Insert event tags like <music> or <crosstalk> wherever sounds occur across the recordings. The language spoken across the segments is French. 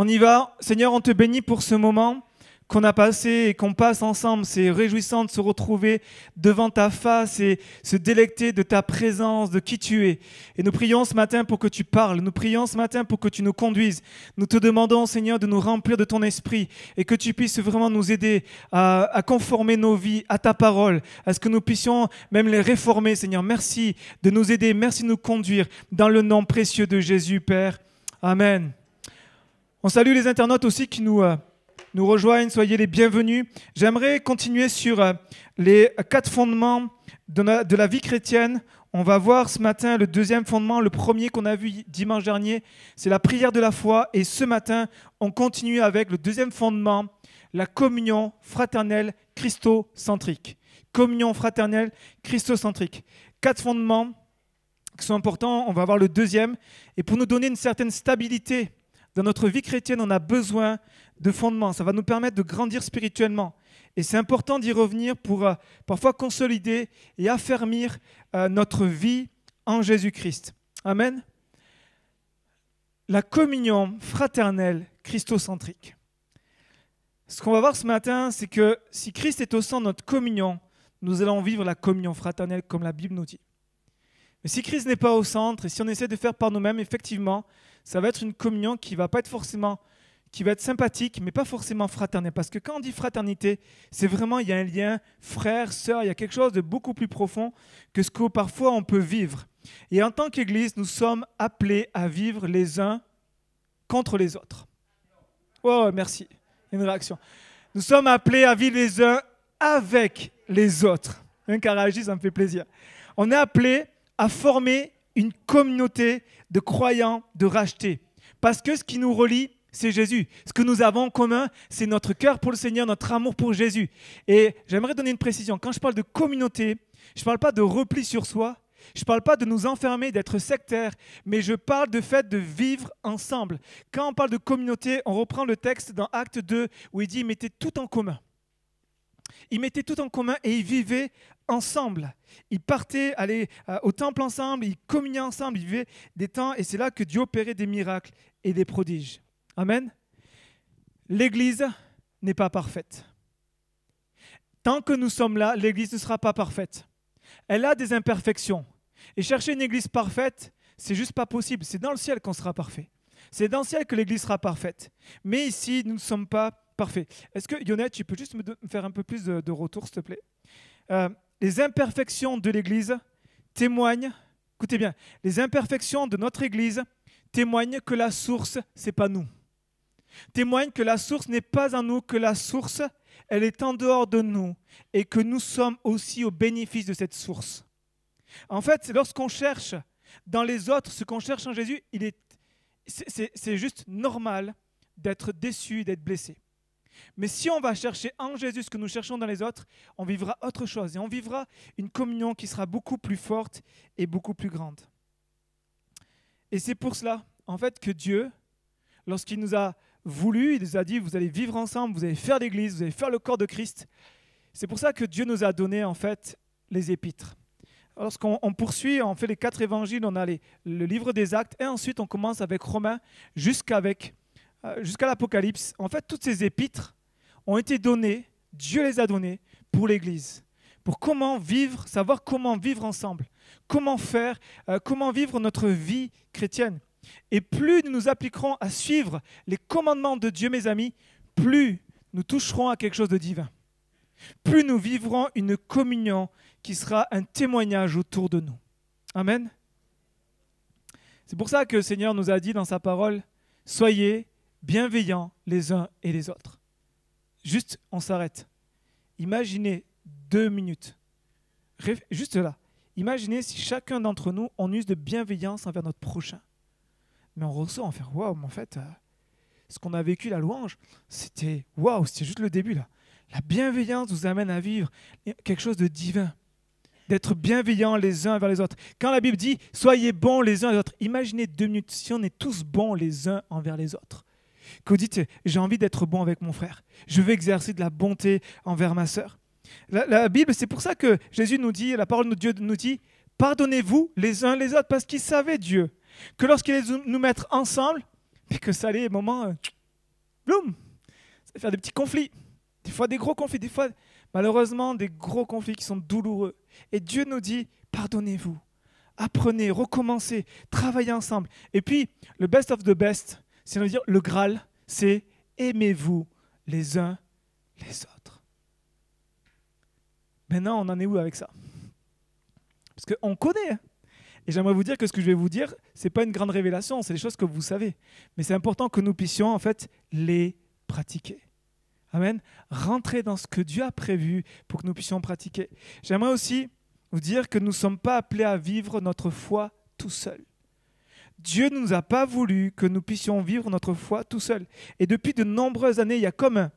On y va. Seigneur, on te bénit pour ce moment qu'on a passé et qu'on passe ensemble. C'est réjouissant de se retrouver devant ta face et se délecter de ta présence, de qui tu es. Et nous prions ce matin pour que tu parles. Nous prions ce matin pour que tu nous conduises. Nous te demandons, Seigneur, de nous remplir de ton esprit et que tu puisses vraiment nous aider à, à conformer nos vies à ta parole, à ce que nous puissions même les réformer, Seigneur. Merci de nous aider. Merci de nous conduire dans le nom précieux de Jésus, Père. Amen. On salue les internautes aussi qui nous... euh, nous rejoignent, soyez les bienvenus. J'aimerais continuer sur euh, les quatre fondements de de la vie chrétienne. On va voir ce matin le deuxième fondement, le premier qu'on a vu dimanche dernier, c'est la prière de la foi. Et ce matin, on continue avec le deuxième fondement, la communion fraternelle christocentrique. Communion fraternelle christocentrique. Quatre fondements qui sont importants. On va voir le deuxième. Et pour nous donner une certaine stabilité dans notre vie chrétienne, on a besoin de fondements. Ça va nous permettre de grandir spirituellement. Et c'est important d'y revenir pour euh, parfois consolider et affermir euh, notre vie en Jésus-Christ. Amen. La communion fraternelle christocentrique. Ce qu'on va voir ce matin, c'est que si Christ est au centre de notre communion, nous allons vivre la communion fraternelle comme la Bible nous dit. Mais si Christ n'est pas au centre et si on essaie de faire par nous-mêmes, effectivement, ça va être une communion qui va pas être forcément qui va être sympathique, mais pas forcément fraternelle. Parce que quand on dit fraternité, c'est vraiment, il y a un lien frère, sœur, il y a quelque chose de beaucoup plus profond que ce que parfois on peut vivre. Et en tant qu'Église, nous sommes appelés à vivre les uns contre les autres. Oh, merci. Une réaction. Nous sommes appelés à vivre les uns avec les autres. Un a réagi, ça me fait plaisir. On est appelés à former une communauté de croyants, de rachetés. Parce que ce qui nous relie, c'est Jésus. Ce que nous avons en commun, c'est notre cœur pour le Seigneur, notre amour pour Jésus. Et j'aimerais donner une précision. Quand je parle de communauté, je ne parle pas de repli sur soi, je ne parle pas de nous enfermer, d'être sectaire, mais je parle de fait de vivre ensemble. Quand on parle de communauté, on reprend le texte dans Acte 2 où il dit, mettaient tout en commun. Ils mettaient tout en commun et ils vivaient ensemble. Ils partaient aller euh, au temple ensemble, ils communiaient ensemble, ils vivaient des temps et c'est là que Dieu opérait des miracles et des prodiges. Amen. L'Église n'est pas parfaite. Tant que nous sommes là, l'Église ne sera pas parfaite. Elle a des imperfections. Et chercher une Église parfaite, c'est juste pas possible. C'est dans le ciel qu'on sera parfait. C'est dans le ciel que l'Église sera parfaite. Mais ici, nous ne sommes pas parfaits. Est-ce que, Yonette, tu peux juste me, faire un peu plus de, retour, s'il te plaît? Euh, Les imperfections de l'Église témoignent, écoutez bien, les imperfections de notre Église témoignent que la source, c'est pas nous témoigne que la source n'est pas en nous, que la source, elle est en dehors de nous et que nous sommes aussi au bénéfice de cette source. En fait, lorsqu'on cherche dans les autres ce qu'on cherche en Jésus, il est, c'est, c'est juste normal d'être déçu, d'être blessé. Mais si on va chercher en Jésus ce que nous cherchons dans les autres, on vivra autre chose et on vivra une communion qui sera beaucoup plus forte et beaucoup plus grande. Et c'est pour cela, en fait, que Dieu, lorsqu'il nous a voulu, il nous a dit, vous allez vivre ensemble, vous allez faire l'Église, vous allez faire le corps de Christ. C'est pour ça que Dieu nous a donné, en fait, les épîtres. Lorsqu'on on poursuit, on fait les quatre évangiles, on a le livre des actes, et ensuite on commence avec Romains jusqu'avec, jusqu'à l'Apocalypse. En fait, toutes ces épîtres ont été données, Dieu les a données pour l'Église, pour comment vivre, savoir comment vivre ensemble, comment faire, euh, comment vivre notre vie chrétienne. Et plus nous nous appliquerons à suivre les commandements de Dieu, mes amis, plus nous toucherons à quelque chose de divin. Plus nous vivrons une communion qui sera un témoignage autour de nous. Amen. C'est pour ça que le Seigneur nous a dit dans sa parole, soyez bienveillants les uns et les autres. Juste, on s'arrête. Imaginez deux minutes. Juste là. Imaginez si chacun d'entre nous, on use de bienveillance envers notre prochain. Mais on ressort, on fait waouh, mais en fait, euh, ce qu'on a vécu, la louange, c'était waouh, c'était juste le début là. La bienveillance nous amène à vivre quelque chose de divin, d'être bienveillants les uns envers les autres. Quand la Bible dit soyez bons les uns les autres, imaginez deux minutes si on est tous bons les uns envers les autres. Que vous dites j'ai envie d'être bon avec mon frère, je veux exercer de la bonté envers ma sœur. La, Bible, c'est pour ça que Jésus nous dit, la parole de Dieu nous dit pardonnez-vous les uns les autres parce qu'il savait Dieu que lorsqu'il allait nous mettre ensemble, mais que ça allait, moment, euh, bloum, ça va faire des petits conflits, des fois des gros conflits, des fois malheureusement des gros conflits qui sont douloureux. Et Dieu nous dit, pardonnez-vous, apprenez, recommencez, travaillez ensemble. Et puis, le best of the best, c'est dire le Graal, c'est aimez-vous les uns les autres. Maintenant, on en est où avec ça? Parce qu'on connaît. Hein. Et j'aimerais vous dire que ce que je vais vous dire, ce n'est pas une grande révélation, c'est des choses que vous savez. Mais c'est important que nous puissions en fait les pratiquer. Amen. Rentrer dans ce que Dieu a prévu pour que nous puissions pratiquer. J'aimerais aussi vous dire que nous ne sommes pas appelés à vivre notre foi tout seul. Dieu ne nous a pas voulu que nous puissions vivre notre foi tout seul. Et depuis de nombreuses années, il y a comme un,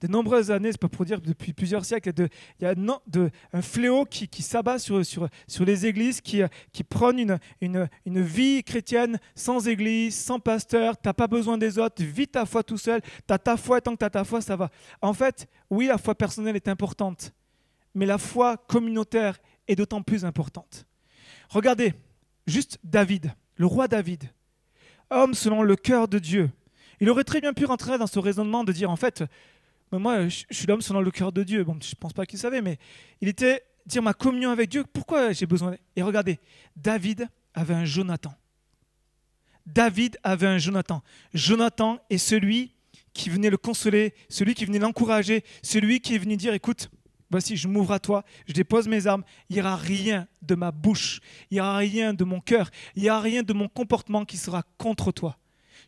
de nombreuses années, c'est pas pour dire depuis plusieurs siècles, il y a de, un fléau qui, s'abat sur, sur, sur, les églises, qui, qui prône une, une, une, vie chrétienne sans église, sans pasteur, tu n'as pas besoin des autres, vis ta foi tout seul, tu as ta foi, tant que tu as ta foi, ça va. En fait, oui, la foi personnelle est importante, mais la foi communautaire est d'autant plus importante. Regardez, juste David, le roi David, homme selon le cœur de Dieu. Il aurait très bien pu rentrer dans ce raisonnement de dire en fait, moi je, suis l'homme selon le cœur de Dieu. Bon, je ne pense pas qu'il savait, mais il était dire ma communion avec Dieu, pourquoi j'ai besoin Et regardez, David avait un Jonathan. David avait un Jonathan. Jonathan est celui qui venait le consoler, celui qui venait l'encourager, celui qui est venu dire écoute, Voici, je m'ouvre à toi, je dépose mes armes. Il n'y aura rien de ma bouche, il n'y aura rien de mon cœur, il n'y aura rien de mon comportement qui sera contre toi.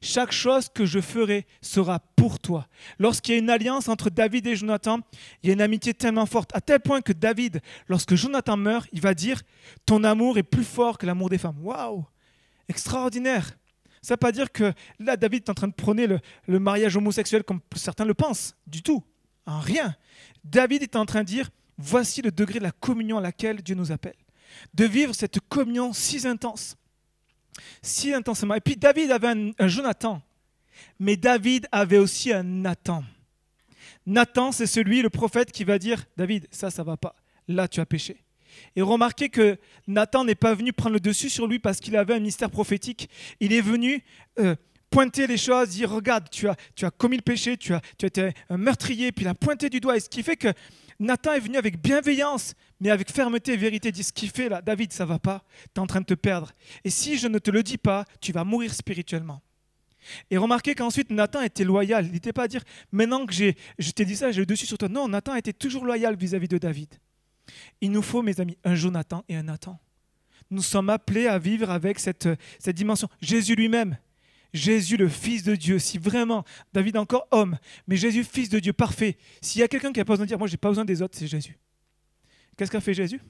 Chaque chose que je ferai sera pour toi. Lorsqu'il y a une alliance entre David et Jonathan, il y a une amitié tellement forte, à tel point que David, lorsque Jonathan meurt, il va dire Ton amour est plus fort que l'amour des femmes. Waouh Extraordinaire Ça ne veut pas dire que là, David est en train de prôner le, le mariage homosexuel comme certains le pensent, du tout. En rien. David est en train de dire, voici le degré de la communion à laquelle Dieu nous appelle. De vivre cette communion si intense, si intensément. Et puis David avait un, Jonathan, mais David avait aussi un Nathan. Nathan, c'est celui, le prophète, qui va dire, David, ça, ça va pas. Là, tu as péché. Et remarquez que Nathan n'est pas venu prendre le dessus sur lui parce qu'il avait un mystère prophétique. Il est venu euh, pointer les choses, dire regarde, tu as, tu as commis le péché, tu as, tu un meurtrier, puis il a pointé du doigt. Et ce qui fait que Nathan est venu avec bienveillance, mais avec fermeté et vérité. Dit ce qu'il fait là, David, ça va pas, tu es en train de te perdre. Et si je ne te le dis pas, tu vas mourir spirituellement. Et remarquez qu'ensuite Nathan était loyal. Il n'était pas à dire maintenant que j'ai, je t'ai dit ça, j'ai le dessus sur toi. Non, Nathan était toujours loyal vis-à-vis de David. Il nous faut, mes amis, un Jonathan et un Nathan. Nous sommes appelés à vivre avec cette, cette dimension. Jésus lui-même, Jésus, le Fils de Dieu, si vraiment, David encore homme, mais Jésus, Fils de Dieu, parfait, s'il y a quelqu'un qui a pas besoin de dire, moi, j'ai pas besoin des autres, c'est Jésus. Qu'est-ce qu'a fait Jésus?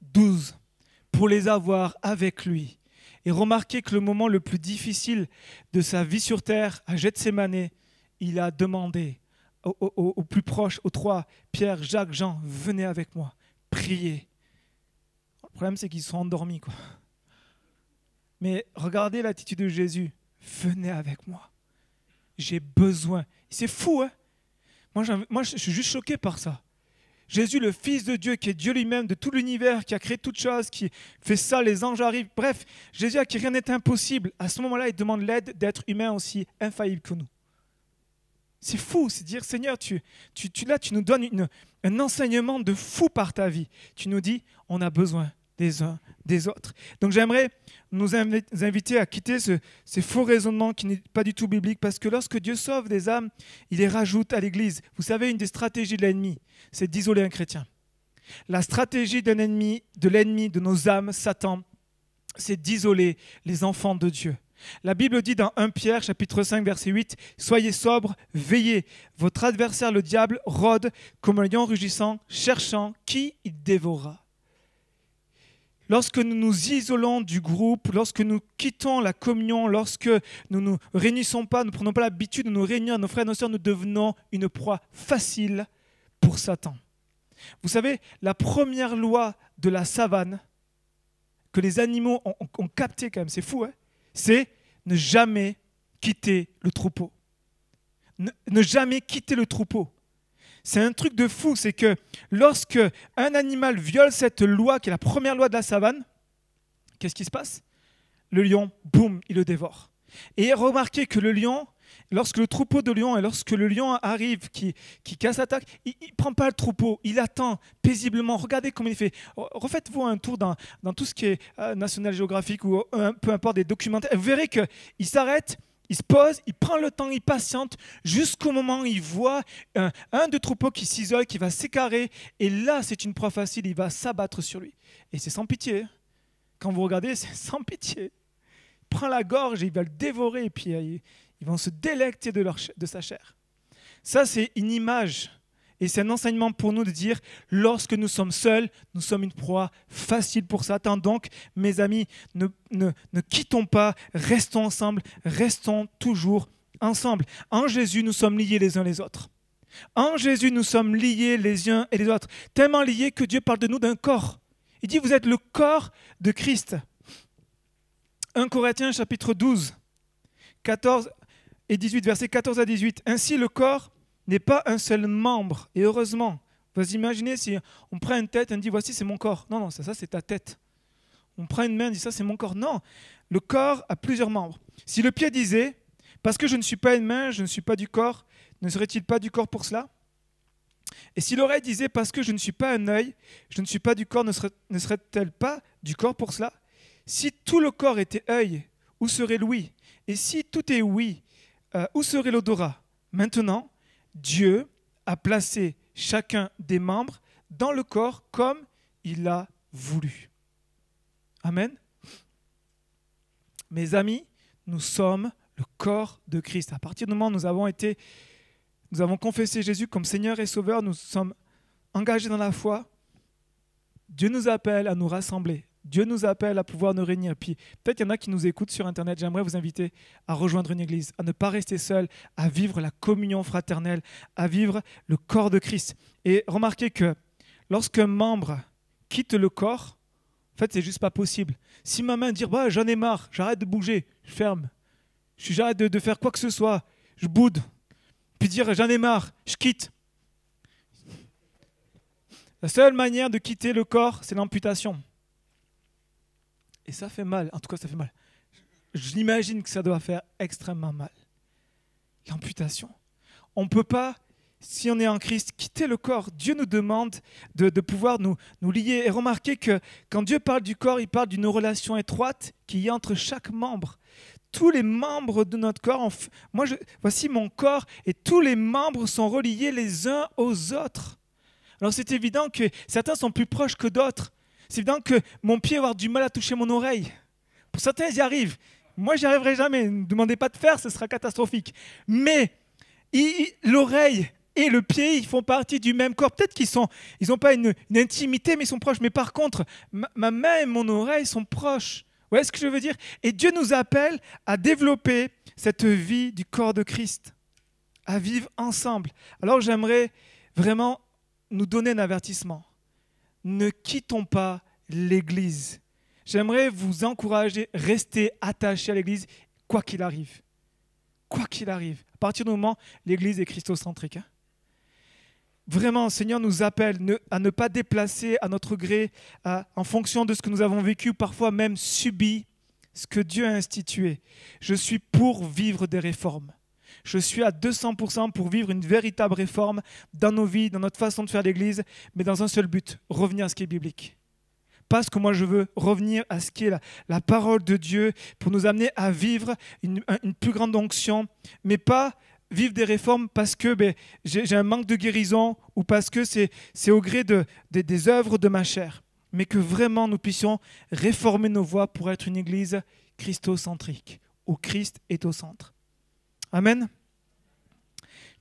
Douze, pour les avoir avec lui. Et remarquez que le moment le plus difficile de sa vie sur terre, à Gethsemane, il a demandé aux, plus proches, aux trois, Pierre, Jacques, Jean, venez avec moi, priez. Le problème, c'est qu'ils sont endormis, quoi. Mais regardez l'attitude de Jésus. Venez avec moi. J'ai besoin. C'est fou, hein? Moi, moi, je suis juste choqué par ça. Jésus, le Fils de Dieu, qui est Dieu lui-même, de tout l'univers, qui a créé toutes choses, qui fait ça, les anges arrivent. Bref, Jésus à qui rien n'est impossible. À ce moment-là, il demande l'aide d'être humain aussi infaillible que nous. C'est fou, c'est dire, Seigneur, tu, tu, tu, là, tu nous donnes un enseignement de fou par ta vie. Tu nous dis, on a besoin des uns des autres. Donc j'aimerais nous inviter à quitter ce, ces faux raisonnements qui n'est pas du tout biblique, parce que lorsque Dieu sauve des âmes, il les rajoute à l'Église. Vous savez, une des stratégies de l'ennemi, c'est d'isoler un chrétien. La stratégie d'un ennemi, de l'ennemi de nos âmes, Satan, c'est d'isoler les enfants de Dieu. La Bible dit dans 1 Pierre chapitre 5 verset 8, Soyez sobres, veillez. Votre adversaire le diable rôde comme un lion rugissant, cherchant qui il dévorera. Lorsque nous nous isolons du groupe, lorsque nous quittons la communion, lorsque nous ne nous réunissons pas, nous ne prenons pas l'habitude de nous réunir, nos frères et nos sœurs, nous devenons une proie facile pour Satan. Vous savez, la première loi de la savane que les animaux ont, capté quand même, c'est fou, hein c'est ne jamais quitter le troupeau. ne jamais quitter le troupeau. C'est un truc de fou, c'est que lorsque un animal viole cette loi, qui est la première loi de la savane, qu'est-ce qui se passe? Le lion, boum, il le dévore. Et remarquez que le lion, lorsque le troupeau de lions et lorsque le lion arrive, qui, qui casse l'attaque, il ne prend pas le troupeau, il attend paisiblement. Regardez comment il fait. Refaites-vous un tour dans, dans, tout ce qui est euh, National Geographic ou peu importe des documentaires. Vous verrez qu'il s'arrête, il se pose, il prend le temps, il patiente jusqu'au moment où il voit un, de troupeau qui s'isole, qui va s'écarrer. Et là, c'est une proie facile, il va s'abattre sur lui. Et c'est sans pitié. Quand vous regardez, <laughs> c'est sans pitié. Il prend la gorge et il va le dévorer. Et puis euh, ils vont se délecter de sa chair. Ça, c'est une image. Et c'est un enseignement pour nous de dire, lorsque nous sommes seuls, nous sommes une proie facile pour Satan. Donc, mes amis, ne, ne, ne quittons pas, restons ensemble, restons toujours ensemble. En Jésus, nous sommes liés les uns les autres. En Jésus, nous sommes liés les uns et les autres. Tellement liés que Dieu parle de nous d'un corps. Il dit, vous êtes le corps de Christ. 1 Corinthiens chapitre 12, 14 et 18, versets 14 à 18. Ainsi, le corps n'est pas un seul membre, et heureusement. Vous imaginez si on prend une tête et on dit voici c'est mon corps. Non, non, ça, ça c'est ta tête. On prend une main et dit ça c'est mon corps. Non, le corps a plusieurs membres. Si le pied disait parce que je ne suis pas une main, je ne suis pas du corps, ne serait-il pas du corps pour cela? Et si l'oreille disait parce que je ne suis pas un œil, je ne suis pas du corps, ne serait-elle pas du corps pour cela? Si tout le corps était œil, où serait l'ouïe? Et si tout est oui, euh, où serait l'odorat? Maintenant, Dieu a placé chacun des membres dans le corps comme il l'a voulu. Amen. Mes amis, nous sommes le corps de Christ. À partir du moment où nous avons été, nous avons confessé Jésus comme Seigneur et Sauveur, nous sommes engagés dans la foi. Dieu nous appelle à nous rassembler Dieu nous appelle à pouvoir nous réunir. Peut-être qu'il y en a qui nous écoutent sur Internet. J'aimerais vous inviter à rejoindre une église, à ne pas rester seul, à vivre la communion fraternelle, à vivre le corps de Christ. Et remarquez que lorsqu'un membre quitte le corps, en fait, c'est juste pas possible. Si ma main dit bah, j'en ai marre, j'arrête de bouger, je ferme, j'arrête de, de faire quoi que ce soit, je boude, puis dire j'en ai marre, je quitte. La seule manière de quitter le corps, c'est l'amputation. Et ça fait mal, en tout cas ça fait mal. J'imagine que ça doit faire extrêmement mal. L'amputation. On ne peut pas, si on est en Christ, quitter le corps. Dieu nous demande de, pouvoir nous, nous lier. Et remarquez que quand Dieu parle du corps, il parle d'une relation étroite qui y entre chaque membre. Tous les membres de notre corps, moi voici mon corps, et tous les membres sont reliés les uns aux autres. Alors c'est évident que certains sont plus proches que d'autres. C'est évident que mon pied va avoir du mal à toucher mon oreille. Pour certains, ils y arrivent. Moi, j'y arriverai jamais. Ne demandez pas de faire, ce sera catastrophique. Mais l'oreille et le pied, ils font partie du même corps. Peut-être qu'ils sont, ils n'ont pas une, intimité, mais ils sont proches. Mais par contre, ma, ma main et mon oreille sont proches. Vous voyez ce que je veux dire? Et Dieu nous appelle à développer cette vie du corps de Christ, à vivre ensemble. Alors j'aimerais vraiment nous donner un avertissement ne quittons pas l'Église. J'aimerais vous encourager, rester attachés à l'Église, quoi qu'il arrive. Quoi qu'il arrive. À partir du moment, l'Église est christocentrique. Hein. Vraiment, Seigneur nous appelle à ne pas déplacer à notre gré, en fonction de ce que nous avons vécu, parfois même subi, ce que Dieu a institué. Je suis pour vivre des réformes. Je suis à 200% pour vivre une véritable réforme dans nos vies, dans notre façon de faire l'Église, mais dans un seul but, revenir à ce qui est biblique. Parce que moi je veux revenir à ce qui est la, parole de Dieu pour nous amener à vivre une, plus grande onction, mais pas vivre des réformes parce que ben, j'ai un manque de guérison ou parce que c'est au gré de, des œuvres de ma chair, mais que vraiment nous puissions réformer nos voies pour être une Église christocentrique, où Christ est au centre. Amen.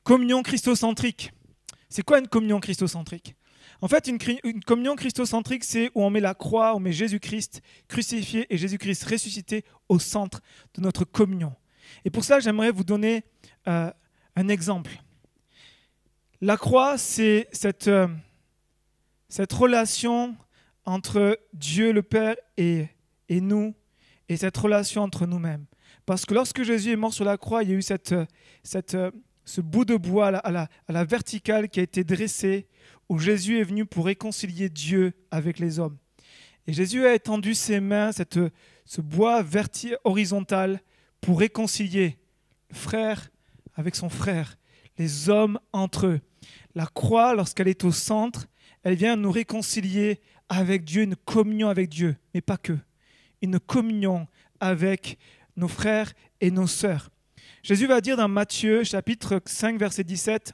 Communion christocentrique. C'est quoi une communion christocentrique? En fait, une, communion christocentrique, c'est où on met la croix, on met Jésus-Christ crucifié et Jésus-Christ ressuscité au centre de notre communion. Et pour ça, j'aimerais vous donner euh, un exemple. La croix, c'est cette, euh, cette relation entre Dieu le Père et, et nous, et cette relation entre nous-mêmes. Parce que lorsque Jésus est mort sur la croix, il y a eu cette, cette, ce bout de bois à la, verticale qui a été dressé, où Jésus est venu pour réconcilier Dieu avec les hommes. Et Jésus a étendu ses mains, cette, ce bois horizontal, pour réconcilier le frère avec son frère, les hommes entre eux. La croix, lorsqu'elle est au centre, elle vient nous réconcilier avec Dieu, une communion avec Dieu, mais pas que, une communion avec nos frères et nos sœurs. Jésus va dire dans Matthieu chapitre 5 verset 17,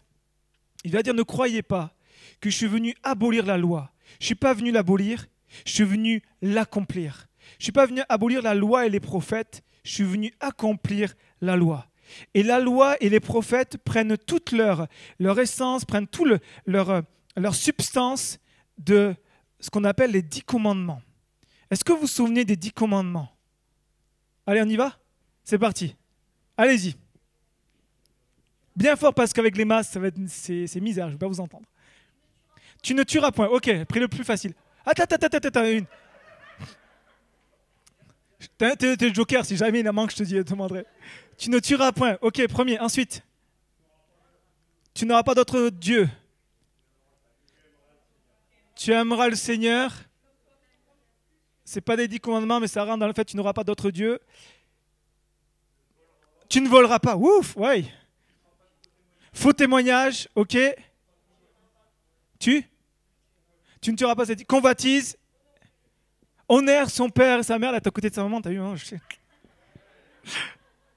il va dire ne croyez pas que je suis venu abolir la loi. Je ne suis pas venu l'abolir, je suis venu l'accomplir. Je ne suis pas venu abolir la loi et les prophètes, je suis venu accomplir la loi. Et la loi et les prophètes prennent toute leur, leur essence, prennent toute leur, leur substance de ce qu'on appelle les dix commandements. Est-ce que vous vous souvenez des dix commandements? Allez, on y va? C'est parti. Allez-y. Bien fort parce qu'avec les masses, c'est, misère, je ne vais pas vous entendre. Tu ne tueras point. Ok, pris le plus facile. Attends, attends, attends, attends, une. T'es, le joker, si jamais il en manque, je te dis, je te demanderai. Tu ne tueras point. Ok, premier. Ensuite, tu n'auras pas d'autre Dieu. Tu aimeras le Seigneur. C'est pas des dix commandements, mais ça rentre dans le fait tu n'auras pas d'autre Dieu. Tu ne voleras pas. Ouf, ouais. Faux témoignage, ok. Tu? Tu ne tueras pas cette convoitise. Honneur son père et sa mère. Là, t'es à côté de sa maman, t'as vu hein,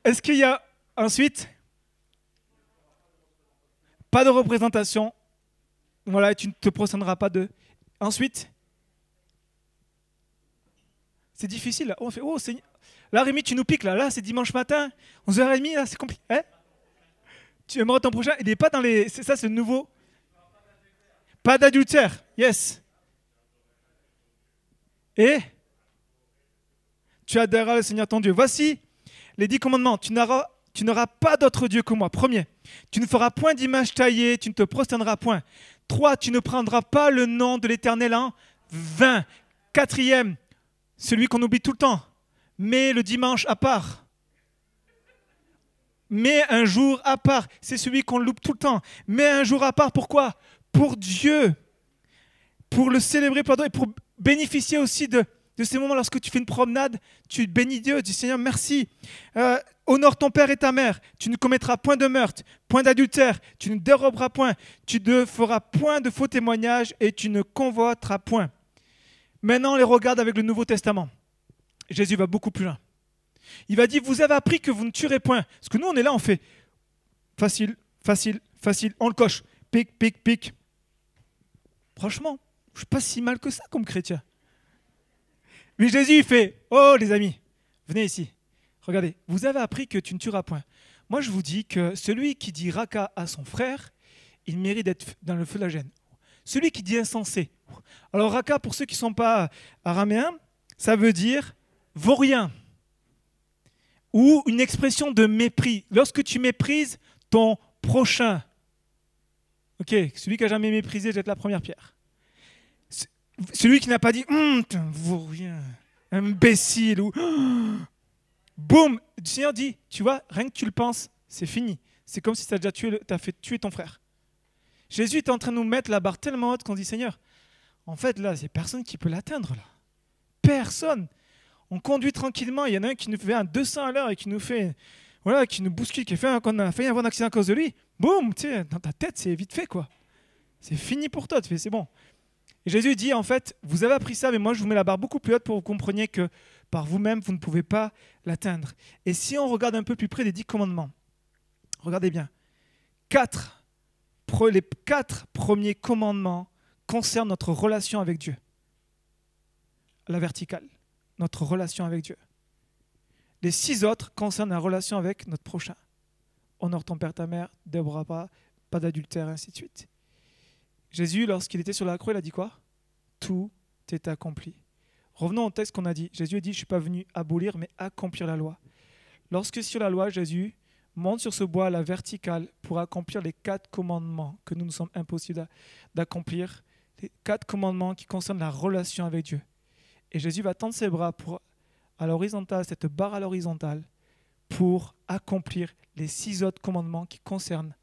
Est-ce qu'il y a ensuite Pas de représentation? Voilà, tu ne te procéderas pas de. Ensuite C'est difficile. Fait, oh. Là, Rémi, tu nous piques là. Là, c'est dimanche matin, 11h30, là, c'est compliqué. Hein? Tu aimeras ton prochain. Il n'est pas dans les. C'est ça, c'est le nouveau. Pas d'adultère. Yes. Et tu adhéreras le Seigneur ton Dieu. Voici les dix commandements. Tu n'auras, tu n'auras pas d'autre Dieu que moi. Premier, tu ne feras point d'image taillée, tu ne te prosterneras point. Trois, tu ne prendras pas le nom de l'Éternel en vain. Quatrième, celui qu'on oublie tout le temps, mais le dimanche à part mais un jour à part. C'est celui qu'on loupe tout le temps. Mais un jour à part, pourquoi? Pour Dieu. Pour le célébrer pour et pour bénéficier aussi de, ces moments lorsque tu fais une promenade, tu bénis Dieu, tu dis Seigneur, merci. Euh, honore ton père et ta mère. Tu ne commettras point de meurtre, point d'adultère, tu ne déroberas point, tu ne feras point de faux témoignages et tu ne convoiteras point. Maintenant, on les regarde avec le Nouveau Testament. Jésus va beaucoup plus loin. Il va dire, vous avez appris que vous ne tuerez point. Parce que nous, on est là, on fait facile, facile, facile, on le coche. Pic, pic, pic. Franchement, je ne suis pas si mal que ça comme chrétien. Mais Jésus, fait, oh les amis, venez ici. Regardez, vous avez appris que tu ne tueras point. Moi, je vous dis que celui qui dit raka à son frère, il mérite d'être dans le feu de la gêne. Celui qui dit insensé. Alors, raka, pour ceux qui ne sont pas araméens, ça veut dire vaurien ou une expression de mépris. Lorsque tu méprises ton prochain, ok, celui qui a jamais méprisé jette la première pierre. Celui qui n'a pas dit hum, vaut rien, imbécile ou <gasps> boum, le Seigneur dit, tu vois, rien que tu le penses, c'est fini. C'est comme si tu as déjà tué, as fait tuer ton frère. Jésus est en train de nous mettre la barre tellement haute qu'on dit Seigneur, en fait là, c'est personne qui peut l'atteindre là. Personne on conduit tranquillement, il y en a un qui nous fait un 200 à l'heure et qui nous fait, voilà, qui nous bouscule, qui fait qu'on a failli avoir un accident à cause de lui, boum, tu sais, dans ta tête, c'est vite fait, quoi. C'est fini pour toi, tu fais, c'est bon. Et Jésus dit, en fait, vous avez appris ça, mais moi, je vous mets la barre beaucoup plus haute pour que vous compreniez que par vous-même, vous ne pouvez pas l'atteindre. Et si on regarde un peu plus près les dix commandements, regardez bien, quatre, les quatre premiers commandements concernent notre relation avec Dieu, la verticale notre relation avec Dieu. Les six autres concernent la relation avec notre prochain. Honore ton père, ta mère, dévorera pas, pas d'adultère, ainsi de suite. Jésus, lorsqu'il était sur la croix, il a dit quoi? Tout est accompli. Revenons au texte qu'on a dit. Jésus a dit, je ne suis pas venu abolir, mais accomplir la loi. Lorsque sur la loi, Jésus monte sur ce bois à la verticale pour accomplir les quatre commandements que nous nous sommes impossibles d'accomplir, quatre commandements qui concernent la relation avec Dieu. Et Jésus va tendre ses bras pour, à l'horizontale, cette barre à l'horizontale, pour accomplir les six autres commandements qui concernent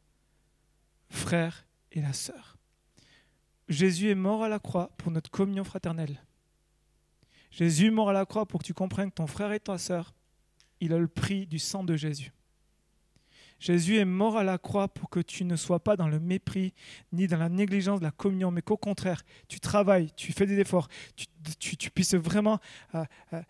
frère et la sœur. Jésus est mort à la croix pour notre communion fraternelle. Jésus est mort à la croix pour que tu comprennes que ton frère et ta sœur il a le prix du sang de Jésus. Jésus est mort à la croix pour que tu ne sois pas dans le mépris ni dans la négligence de la communion, mais qu'au contraire, tu travailles, tu fais des efforts, tu, puisses vraiment euh, euh,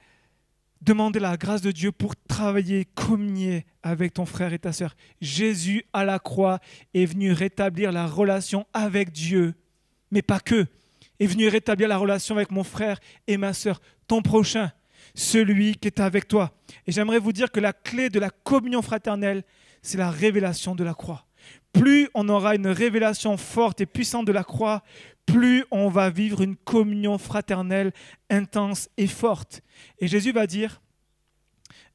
demander la grâce de Dieu pour travailler, communier avec ton frère et ta sœur. Jésus à la croix est venu rétablir la relation avec Dieu, mais pas que. Est venu rétablir la relation avec mon frère et ma sœur, ton prochain, celui qui est avec toi. Et j'aimerais vous dire que la clé de la communion fraternelle, c'est la révélation de la croix. Plus on aura une révélation forte et puissante de la croix, plus on va vivre une communion fraternelle intense et forte. Et Jésus va dire,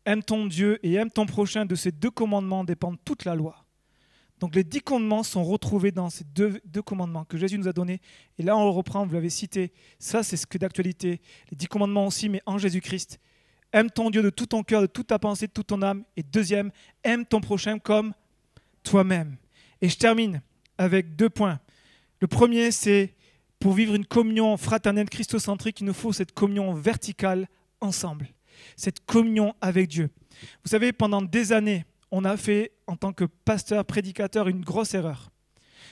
aime ton Dieu et aime ton prochain, de ces deux commandements dépend toute la loi. Donc les dix commandements sont retrouvés dans ces deux, deux, commandements que Jésus nous a donnés. Et là, on le reprend, vous l'avez cité. Ça, c'est ce que d'actualité. Les dix commandements aussi, mais en Jésus-Christ. Aime ton Dieu de tout ton cœur, de toute ta pensée, de toute ton âme. Et deuxième, aime ton prochain comme toi-même. Et je termine avec deux points. Le premier, c'est pour vivre une communion fraternelle christocentrique, il nous faut cette communion verticale ensemble, cette communion avec Dieu. Vous savez, pendant des années, on a fait, en tant que pasteur, prédicateur, une grosse erreur.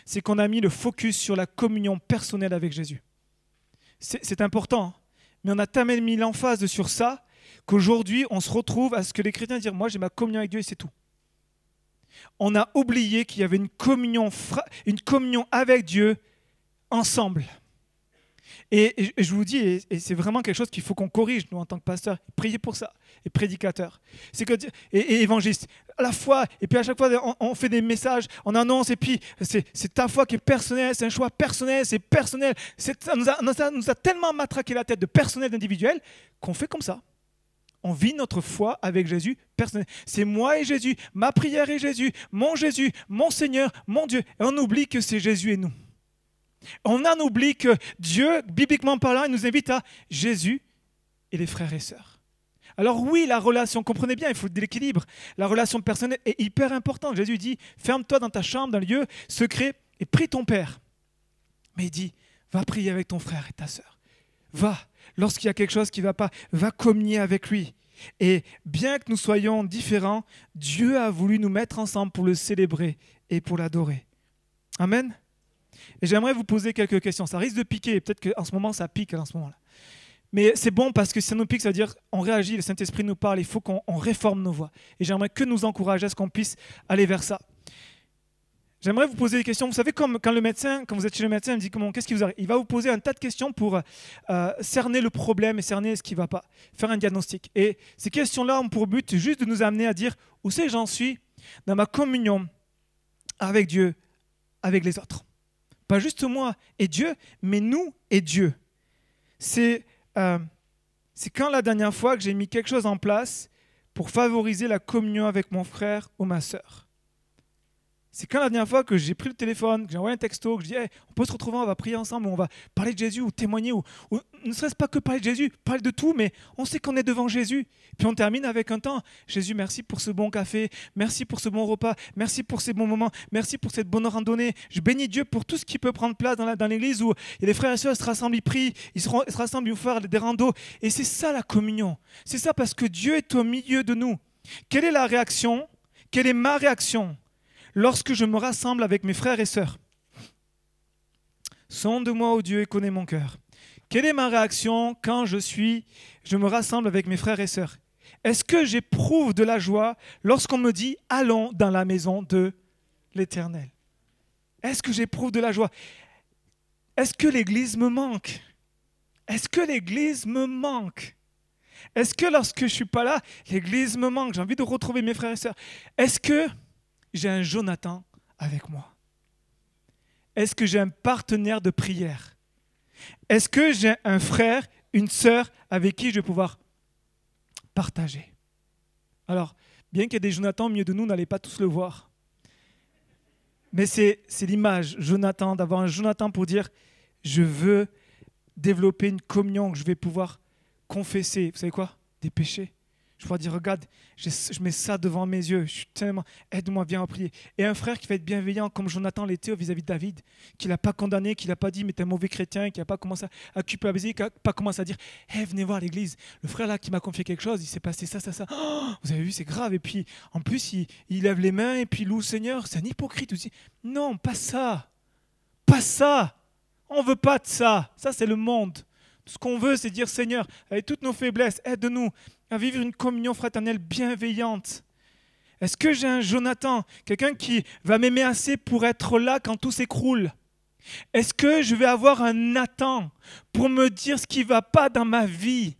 C'est qu'on a mis le focus sur la communion personnelle avec Jésus. C'est important, hein. mais on a tellement mis l'emphase sur ça qu'aujourd'hui, on se retrouve à ce que les chrétiens disent Moi, j'ai ma communion avec Dieu et c'est tout. On a oublié qu'il y avait une communion, une communion avec Dieu ensemble. Et, je vous dis, et, c'est vraiment quelque chose qu'il faut qu'on corrige, nous, en tant que pasteur, priez pour ça, et prédicateur. C'est que, et, évangéliste, à la foi, et puis à chaque fois, on, fait des messages, on annonce, et puis c'est ta foi qui est personnelle, c'est un choix personnel, c'est personnel. Ça nous, a, ça nous a tellement matraqué la tête de personnel, d'individuel, qu'on fait comme ça on vit notre foi avec Jésus personnel. C'est moi et Jésus, ma prière et Jésus, mon Jésus, mon Seigneur, mon Dieu. Et on oublie que c'est Jésus et nous. On en oublie que Dieu, bibliquement parlant, il nous invite à Jésus et les frères et sœurs. Alors oui, la relation, comprenez bien, il faut de l'équilibre. La relation personnelle est hyper importante. Jésus dit, ferme-toi dans ta chambre, dans le lieu secret, et prie ton Père. Mais il dit, va prier avec ton frère et ta sœur. Va, lorsqu'il y a quelque chose qui ne va pas, va communier avec lui. Et bien que nous soyons différents, Dieu a voulu nous mettre ensemble pour le célébrer et pour l'adorer. Amen. Et j'aimerais vous poser quelques questions. Ça risque de piquer, peut-être qu'en ce moment ça pique en ce moment-là. Mais c'est bon parce que si ça nous pique, ça veut dire on réagit, le Saint-Esprit nous parle, il faut qu'on réforme nos voies. Et j'aimerais que nous encourager à ce qu'on puisse aller vers ça. J'aimerais vous poser des questions. Vous savez, comme quand le médecin, quand vous êtes chez le médecin, il dit comment, qu'est-ce qui vous arrive? Il va vous poser un tas de questions pour euh, cerner le problème et cerner ce qui ne va pas, faire un diagnostic. Et ces questions-là ont pour but juste de nous amener à dire où c'est j'en suis dans ma communion avec Dieu, avec les autres. Pas juste moi et Dieu, mais nous et Dieu. C'est euh, c'est quand la dernière fois que j'ai mis quelque chose en place pour favoriser la communion avec mon frère ou ma sœur. C'est quand la dernière fois que j'ai pris le téléphone, que j'ai envoyé un texto, que je dis on peut se retrouver, on va prier ensemble, on va parler de Jésus ou témoigner, ou, ne serait-ce pas que parler de Jésus, parler de tout, mais on sait qu'on est devant Jésus. Puis on termine avec un temps Jésus, merci pour ce bon café, merci pour ce bon repas, merci pour ces bons moments, merci pour cette bonne randonnée. Je bénis Dieu pour tout ce qui peut prendre place dans l'église où les frères et sœurs se rassemblent, ils prient, ils se, rassemblent, ils vont faire des randos. Et c'est ça la communion. C'est ça parce que Dieu est au milieu de nous. Quelle est la réaction? Quelle est ma réaction? Lorsque je me rassemble avec mes frères et sœurs. Sonde-moi, ô Dieu, et connais mon cœur. Quelle est ma réaction quand je suis, je me rassemble avec mes frères et sœurs? Est-ce que j'éprouve de la joie lorsqu'on me dit allons dans la maison de l'Éternel? Est-ce que j'éprouve de la joie? Est-ce que l'Église me manque? Est-ce que l'Église me manque? Est-ce que lorsque je suis pas là, l'Église me manque? J'ai envie de retrouver mes frères et sœurs. Est-ce que j'ai un Jonathan avec moi. Est-ce que j'ai un partenaire de prière? Est-ce que j'ai un frère, une sœur avec qui je vais pouvoir partager? Alors, bien qu'il y ait des Jonathan au milieu de nous, n'allez pas tous le voir. Mais c'est l'image, Jonathan, d'avoir un Jonathan pour dire, je veux développer une communion que je vais pouvoir confesser, vous savez quoi? Des péchés. Je pourrais dire, regarde, je, mets ça devant mes yeux. Je suis tellement, aide-moi, viens en prier. Et un frère qui va être bienveillant, comme Jonathan l'était vis-à-vis de David, qui l'a pas condamné, qui l'a pas dit, mais t'es un mauvais chrétien, qui n'a pas commencé à culpabiliser, qui n'a pas commencé à dire, hé, venez voir l'église. Le frère là qui m'a confié quelque chose, il s'est passé ça, ça, ça. Oh, vous avez vu, c'est grave. Et puis, en plus, il, lève les mains et puis il loue Seigneur. C'est un hypocrite aussi. Non, pas ça. Pas ça. On veut pas de ça. Ça, c'est le monde. Ce qu'on veut, c'est dire Seigneur, avec toutes nos faiblesses, aide-nous à vivre une communion fraternelle bienveillante. Est-ce que j'ai un Jonathan, quelqu'un qui va m'aimer assez pour être là quand tout s'écroule? Est-ce que je vais avoir un Nathan pour me dire ce qui ne va pas dans ma vie,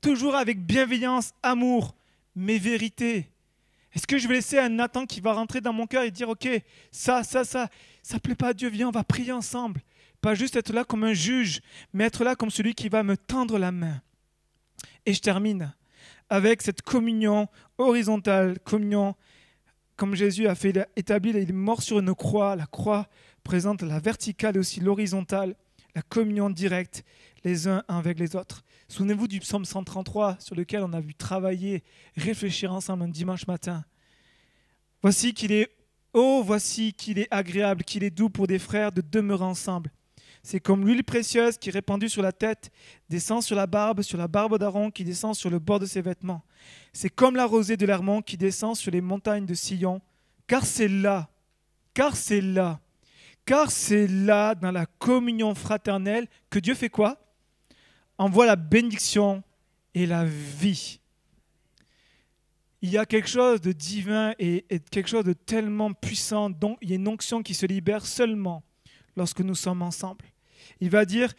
toujours avec bienveillance, amour, mes vérités Est-ce que je vais laisser un Nathan qui va rentrer dans mon cœur et dire, ok, ça, ça, ça, ça ne plaît pas à Dieu, viens, on va prier ensemble. Pas juste être là comme un juge, mais être là comme celui qui va me tendre la main. Et je termine avec cette communion horizontale, communion comme Jésus a fait établir, il est mort sur une croix. La croix présente la verticale et aussi l'horizontale, la communion directe les uns avec les autres. Souvenez-vous du psaume 133 sur lequel on a vu travailler, réfléchir ensemble un dimanche matin. Voici qu'il est, oh, voici qu'il est agréable, qu'il est doux pour des frères de demeurer ensemble. C'est comme l'huile précieuse qui est répandue sur la tête, descend sur la barbe, sur la barbe d'Aaron qui descend sur le bord de ses vêtements. C'est comme la rosée de l'Hermont qui descend sur les montagnes de Sion, car c'est là, car c'est là, car c'est là, dans la communion fraternelle, que Dieu fait quoi? Envoie la bénédiction et la vie. Il y a quelque chose de divin et, et quelque chose de tellement puissant, dont il y a une onction qui se libère seulement lorsque nous sommes ensemble. Il va dire,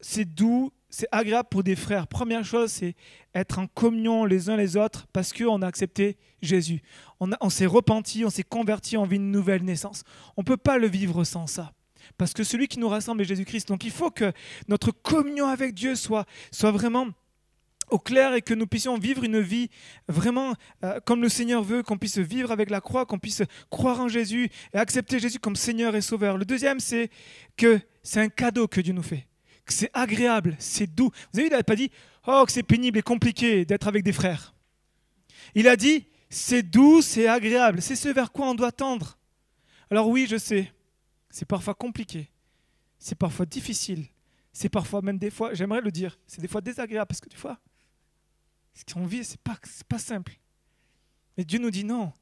c'est doux, c'est agréable pour des frères. Première chose, c'est être en communion les uns les autres parce qu'on a accepté Jésus. On, s'est repenti, on s'est converti, on vit une nouvelle naissance. On ne peut pas le vivre sans ça. Parce que celui qui nous rassemble est Jésus-Christ. Donc il faut que notre communion avec Dieu soit, soit vraiment au clair et que nous puissions vivre une vie vraiment euh, comme le Seigneur veut, qu'on puisse vivre avec la croix, qu'on puisse croire en Jésus et accepter Jésus comme Seigneur et Sauveur. Le deuxième, c'est que c'est un cadeau que Dieu nous fait, que c'est agréable, c'est doux. Vous avez vu, il n'a pas dit oh que c'est pénible et compliqué d'être avec des frères. Il a dit c'est doux, c'est agréable, c'est ce vers quoi on doit tendre. Alors oui, je sais, c'est parfois compliqué, c'est parfois difficile, c'est parfois même des fois, j'aimerais le dire, c'est des fois désagréable parce que des fois, ce qu'on vit, ce n'est pas, pas simple. Mais Dieu nous dit non,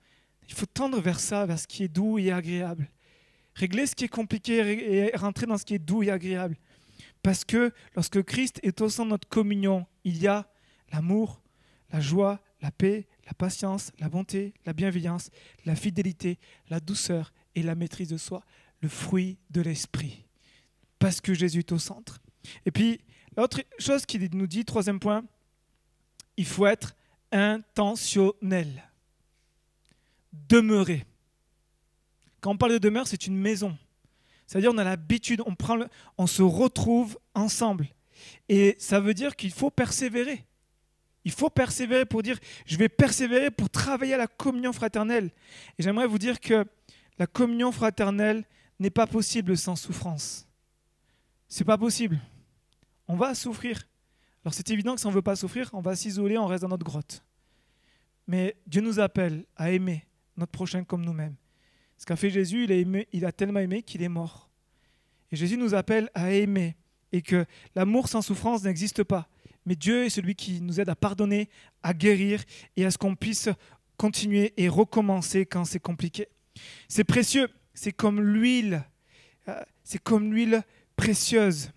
il faut tendre vers ça, vers ce qui est doux et agréable. Régler ce qui est compliqué et rentrer dans ce qui est doux et agréable. Parce que lorsque Christ est au sein de notre communion, il y a l'amour, la joie, la paix, la patience, la bonté, la bienveillance, la fidélité, la douceur et la maîtrise de soi, le fruit de l'esprit. Parce que Jésus est au centre. Et puis, l'autre chose qu'il nous dit, troisième point, il faut être intentionnel. Demeurer. Quand on parle de demeure, c'est une maison. C'est-à-dire on a l'habitude, on, se retrouve ensemble. Et ça veut dire qu'il faut persévérer. Il faut persévérer pour dire, je vais persévérer pour travailler à la communion fraternelle. Et j'aimerais vous dire que la communion fraternelle n'est pas possible sans souffrance. C'est pas possible. On va souffrir. Alors c'est évident que si on ne veut pas souffrir, on va s'isoler, on reste dans notre grotte. Mais Dieu nous appelle à aimer notre prochain comme nous-mêmes. Ce qu'a fait Jésus, il a, il a tellement aimé qu'il est mort. Et Jésus nous appelle à aimer et que l'amour sans souffrance n'existe pas. Mais Dieu est celui qui nous aide à pardonner, à guérir et à ce qu'on puisse continuer et recommencer quand c'est compliqué. C'est précieux, c'est comme l'huile, euh, c'est comme l'huile précieuse.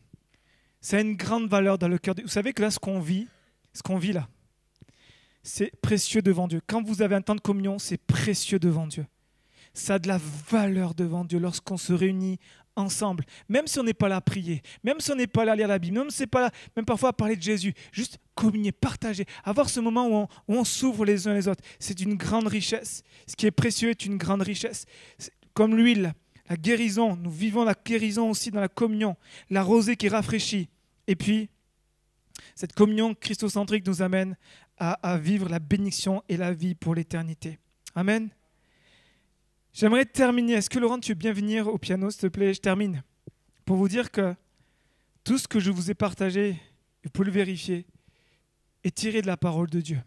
Ça a une grande valeur dans le cœur. Vous savez que là, ce qu'on vit, ce qu'on vit là, c'est précieux devant Dieu. Quand vous avez un temps de communion, c'est précieux devant Dieu. Ça a de la valeur devant Dieu lorsqu'on se réunit ensemble, même si on n'est pas là à prier, même si on n'est pas là à lire la Bible, même si on n'est pas là, même parfois à parler de Jésus, juste communier, partager, avoir ce moment où on, on s'ouvre les uns les autres, c'est une grande richesse. Ce qui est précieux est une grande richesse. Comme l'huile, la guérison, nous vivons la guérison aussi dans la communion, la rosée qui rafraîchit. Et puis, cette communion christocentrique nous amène à, vivre la bénédiction et la vie pour l'éternité. Amen. J'aimerais terminer. Est-ce que Laurent, tu veux bien venir au piano, s'il te plaît? Je termine. Pour vous dire que tout ce que je vous ai partagé, vous pouvez le vérifier, est tiré de la parole de Dieu.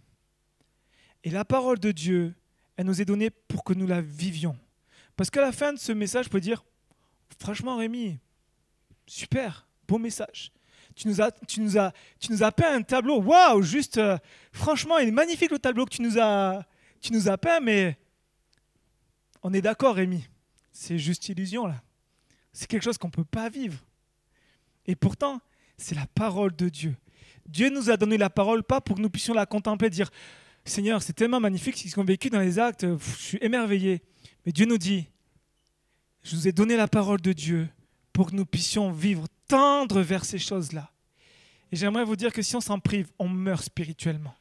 Et la parole de Dieu, elle nous est donnée pour que nous la vivions. Parce qu'à la fin de ce message, je peux dire, franchement Rémi, super, beau message. Tu nous as, tu nous as, tu nous as peint un tableau, waouh, juste, euh, franchement, il est magnifique le tableau que tu nous as, tu nous as peint, mais on est d'accord Rémi, c'est juste illusion là. C'est quelque chose qu'on ne peut pas vivre. Et pourtant, c'est la parole de Dieu. Dieu nous a donné la parole pas pour que nous puissions la contempler, dire Seigneur, c'est tellement magnifique ce qu'ils ont vécu dans les actes, je suis émerveillé. Mais Dieu nous dit Je vous ai donné la parole de Dieu pour que nous puissions vivre, tendre vers ces choses-là. Et j'aimerais vous dire que si on s'en prive, on meurt spirituellement.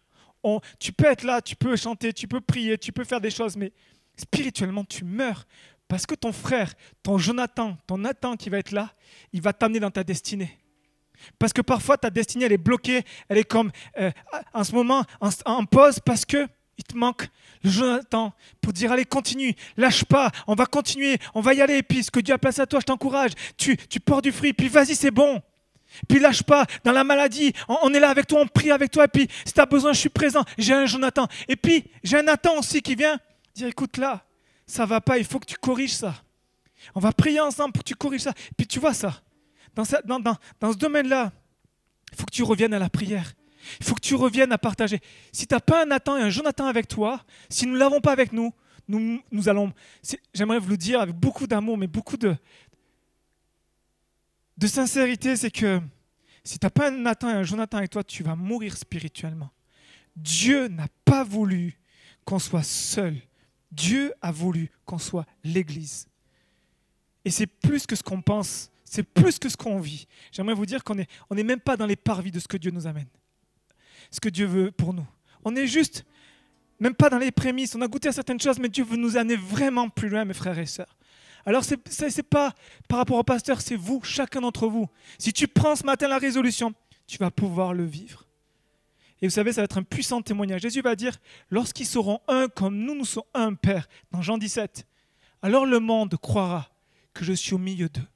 On, tu peux être là, tu peux chanter, tu peux prier, tu peux faire des choses, mais spirituellement, tu meurs. Parce que ton frère, ton Jonathan, ton Nathan qui va être là, il va t'amener dans ta destinée. Parce que parfois ta destinée, elle est bloquée, elle est comme euh, en ce moment en, pause parce que il te manque le Jonathan pour dire allez continue, lâche pas, on va continuer, on va y aller, et puis ce que Dieu a placé à toi, je t'encourage, tu, tu portes du fruit, puis vas-y c'est bon. Puis lâche pas, dans la maladie, on, est là avec toi, on prie avec toi, et puis si tu as besoin, je suis présent, j'ai un Jonathan. Et puis j'ai un Nathan aussi qui vient dire écoute là, ça va pas, il faut que tu corriges ça. On va prier ensemble pour que tu corriges ça. Puis tu vois ça, dans, ce domaine-là, il faut que tu reviennes à la prière. Il faut que tu reviennes à partager. Si tu n'as pas un Nathan et un Jonathan avec toi, si nous ne l'avons pas avec nous, nous, nous allons. J'aimerais vous le dire avec beaucoup d'amour, mais beaucoup de, de sincérité, c'est que si tu n'as pas un Nathan et un Jonathan avec toi, tu vas mourir spirituellement. Dieu n'a pas voulu qu'on soit seul. Dieu a voulu qu'on soit l'Église. Et c'est plus que ce qu'on pense c'est plus que ce qu'on vit. J'aimerais vous dire qu'on n'est on est même pas dans les parvis de ce que Dieu nous amène, ce que Dieu veut pour nous. On est juste, même pas dans les prémices. On a goûté à certaines choses, mais Dieu veut nous amener vraiment plus loin, mes frères et sœurs. Alors, ce n'est pas par rapport au pasteur, c'est vous, chacun d'entre vous. Si tu prends ce matin la résolution, tu vas pouvoir le vivre. Et vous savez, ça va être un puissant témoignage. Jésus va dire, lorsqu'ils seront un comme nous, nous sommes un Père, dans Jean 17, alors le monde croira que je suis au milieu d'eux.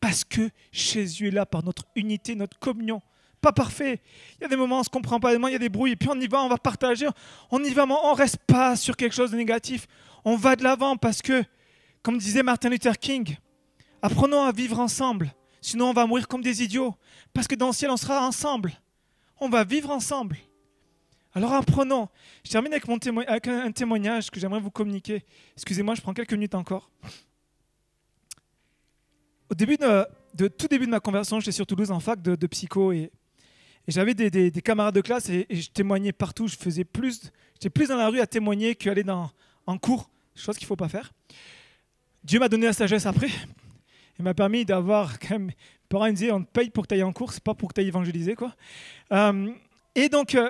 Parce que Jésus est là par notre unité, notre communion. Pas parfait. Il y a des moments où on ne se comprend pas, des moments il y a des bruits, et puis on y va, on va partager. On y va, on ne reste pas sur quelque chose de négatif. On va de l'avant parce que, comme disait Martin Luther King, apprenons à vivre ensemble. Sinon, on va mourir comme des idiots. Parce que dans le ciel, on sera ensemble. On va vivre ensemble. Alors apprenons. Je termine avec, un témoignage que j'aimerais vous communiquer. Excusez-moi, je prends quelques minutes encore au début de, tout début de ma conversion, j'étais sur Toulouse en fac de, psycho et, j'avais des, camarades de classe et, je témoignais partout. Je faisais plus, j'étais plus dans la rue à témoigner qu'aller dans en cours, chose qu'il faut pas faire. Dieu m'a donné la sagesse après. Il m'a permis d'avoir <laughs> quand même. Mes parents me disaient on te paye pour que tu ailles en cours, c'est pas pour que tu ailles évangéliser quoi. Euh, et donc euh,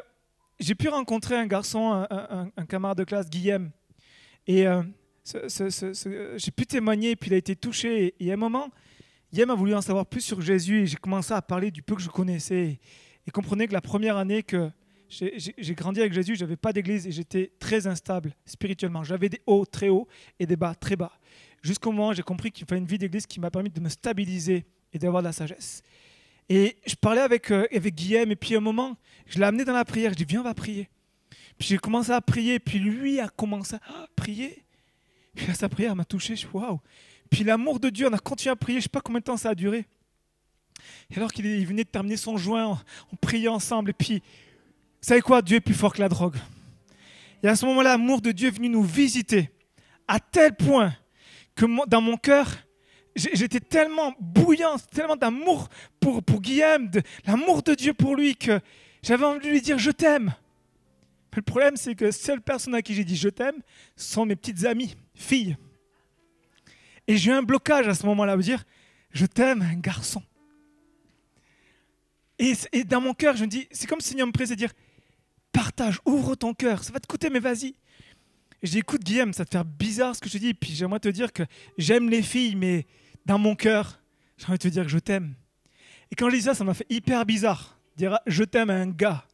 j'ai pu rencontrer un garçon, un, camarade de classe, Guillaume. Et euh, j'ai pu témoigner, puis il a été touché. Et, à un moment, Yem a voulu en savoir plus sur Jésus et j'ai commencé à parler du peu que je connaissais. Et comprenez que la première année que j'ai grandi avec Jésus, je n'avais pas d'église et j'étais très instable spirituellement. J'avais des hauts très hauts et des bas très bas. Jusqu'au moment où j'ai compris qu'il fallait une vie d'église qui m'a permis de me stabiliser et d'avoir de la sagesse. Et je parlais avec, euh, avec Guillaume et puis à un moment, je l'ai amené dans la prière. Je dis, viens, on va prier. Puis j'ai commencé à prier, puis lui a commencé à prier. Puis sa prière m'a touché. Je waouh. Puis l'amour de Dieu, on a continué à prier. Je ne sais pas combien de temps ça a duré. Et alors qu'il venait de terminer son joint, on, priait ensemble. Et puis, vous savez quoi Dieu est plus fort que la drogue. Et à ce moment-là, l'amour de Dieu est venu nous visiter à tel point que dans mon cœur, j'étais tellement bouillant, tellement d'amour pour, pour Guillaume, l'amour de Dieu pour lui, que j'avais envie de lui dire je t'aime. Le problème, c'est que seule personne à qui j'ai dit je t'aime sont mes petites amies, filles. Et j'ai eu un blocage à ce moment-là, de dire je t'aime, un garçon. Et, dans mon cœur, je me dis, c'est comme si me pressait dire partage, ouvre ton cœur, ça va te coûter, mais vas-y. Dis écoute, Guillaume, ça te fait bizarre ce que je te dis, puis j'aimerais te dire que j'aime les filles, mais dans mon cœur, j'aimerais te dire que je t'aime. Et quand je dis ça, ça m'a fait hyper bizarre. Dire je t'aime à un gars.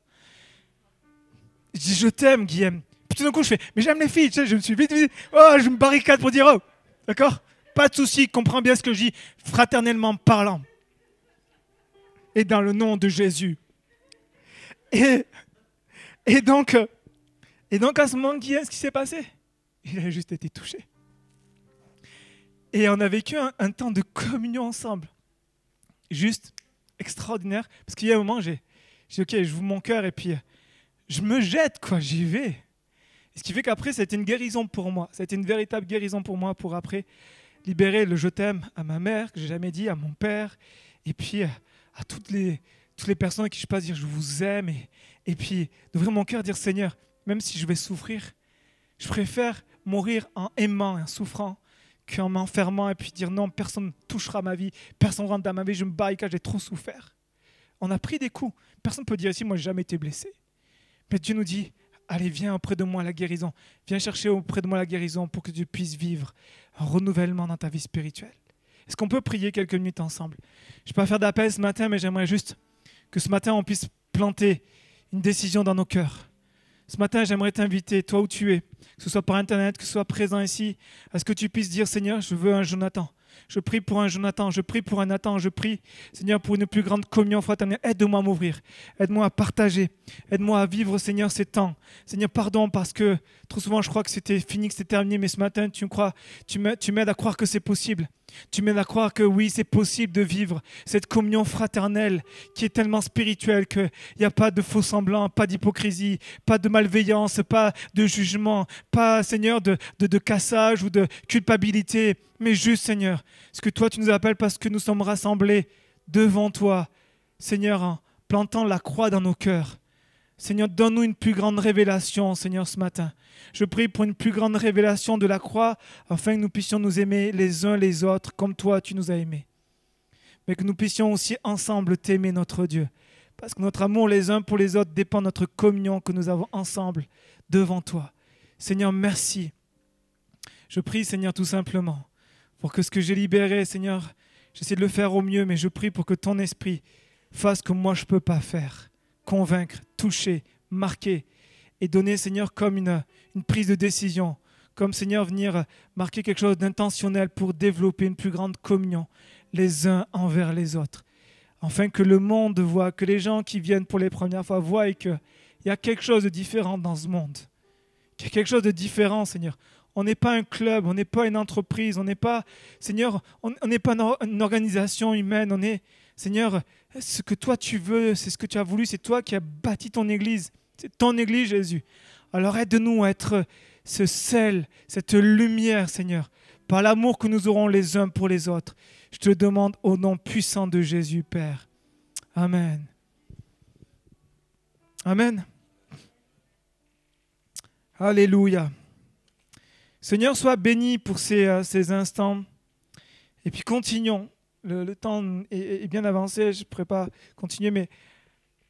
Je dis, je t'aime, Guillaume. Puis tout d'un coup, je fais, mais j'aime les filles. Tu sais, je me suis vite, vite, oh, je me barricade pour dire, oh, d'accord? Pas de souci, comprends bien ce que je dis, fraternellement parlant. Et dans le nom de Jésus. Et, donc, Et donc à ce moment, ce qui s'est passé? Il a juste été touché. Et on a vécu un, temps de communion ensemble. Juste extraordinaire. Parce qu'il y a un moment, j'ai dit, ok, je vous mon cœur et puis je me jette, quoi, j'y vais. ce qui fait qu'après, c'était une guérison pour moi. C'était une véritable guérison pour moi pour après libérer le je t'aime à ma mère, que j'ai jamais dit, à mon père, et puis à toutes les, toutes les personnes à qui je passe dire je vous aime, et, puis d'ouvrir mon cœur, dire Seigneur, même si je vais souffrir, je préfère mourir en aimant et en souffrant qu'en m'enfermant et puis dire non, personne ne touchera ma vie, personne ne rentre dans ma vie, je me barricade, j'ai trop souffert. On a pris des coups. Personne ne peut dire ici, moi, j'ai jamais été blessé. Mais Dieu nous dit, allez, viens auprès de moi la guérison. Viens chercher auprès de moi la guérison pour que tu puisses vivre un renouvellement dans ta vie spirituelle. Est-ce qu'on peut prier quelques minutes ensemble? Je ne peux pas faire d'appel ce matin, mais j'aimerais juste que ce matin, on puisse planter une décision dans nos cœurs. Ce matin, j'aimerais t'inviter, toi où tu es, que ce soit par Internet, que ce soit présent ici, à ce que tu puisses dire, Seigneur, je veux un Jonathan. Je prie pour un Jonathan, je prie pour un Nathan, je prie, Seigneur, pour une plus grande communion fraternelle. Aide-moi à m'ouvrir, aide-moi à partager, aide-moi à vivre, Seigneur, ces temps. Seigneur, pardon, parce que trop souvent je crois que c'était fini, que c'était terminé, mais ce matin, tu tu m'aides à croire que c'est possible. Tu m'aides à croire que oui, c'est possible de vivre cette communion fraternelle qui est tellement spirituelle qu'il n'y a pas de faux semblants, pas d'hypocrisie, pas de malveillance, pas de jugement, pas, Seigneur, de, de, de, cassage ou de culpabilité, mais juste, Seigneur, ce que toi tu nous appelles parce que nous sommes rassemblés devant toi, Seigneur, en plantant la croix dans nos cœurs. Seigneur, donne-nous une plus grande révélation, Seigneur, ce matin. Je prie pour une plus grande révélation de la croix, afin que nous puissions nous aimer les uns les autres comme toi tu nous as aimés. Mais que nous puissions aussi ensemble t'aimer, notre Dieu. Parce que notre amour les uns pour les autres dépend de notre communion que nous avons ensemble devant toi. Seigneur, merci. Je prie, Seigneur, tout simplement, pour que ce que j'ai libéré, Seigneur, j'essaie de le faire au mieux, mais je prie pour que ton esprit fasse que moi je ne peux pas faire. Convaincre, toucher, marquer, et donner, Seigneur, comme une, prise de décision, comme, Seigneur, venir marquer quelque chose d'intentionnel pour développer une plus grande communion les uns envers les autres. Afin que le monde voit, que les gens qui viennent pour les premières fois voient qu'il y a quelque chose de différent dans ce monde. Qu'il y a quelque chose de différent, Seigneur. On n'est pas un club, on n'est pas une entreprise, on n'est pas, Seigneur, on n'est pas une organisation humaine, on est, Seigneur, ce que toi tu veux, c'est ce que tu as voulu, c'est toi qui as bâti ton Église. C'est ton Église, Jésus. Alors aide-nous à être ce sel, cette lumière, Seigneur, par l'amour que nous aurons les uns pour les autres. Je te demande au nom puissant de Jésus, Père. Amen. Amen. Alléluia. Seigneur, sois béni pour ces, euh, instants. Et puis continuons. Le, temps est, bien avancé, je ne pourrais pas continuer, mais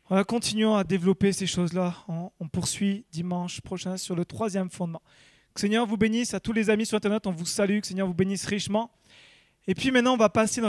voilà, continuons à développer ces choses-là. On, on, poursuit dimanche prochain sur le troisième fondement. Que Seigneur vous bénisse, à tous les amis sur Internet, on vous salue, que Seigneur vous bénisse richement. Et puis maintenant, on va passer notre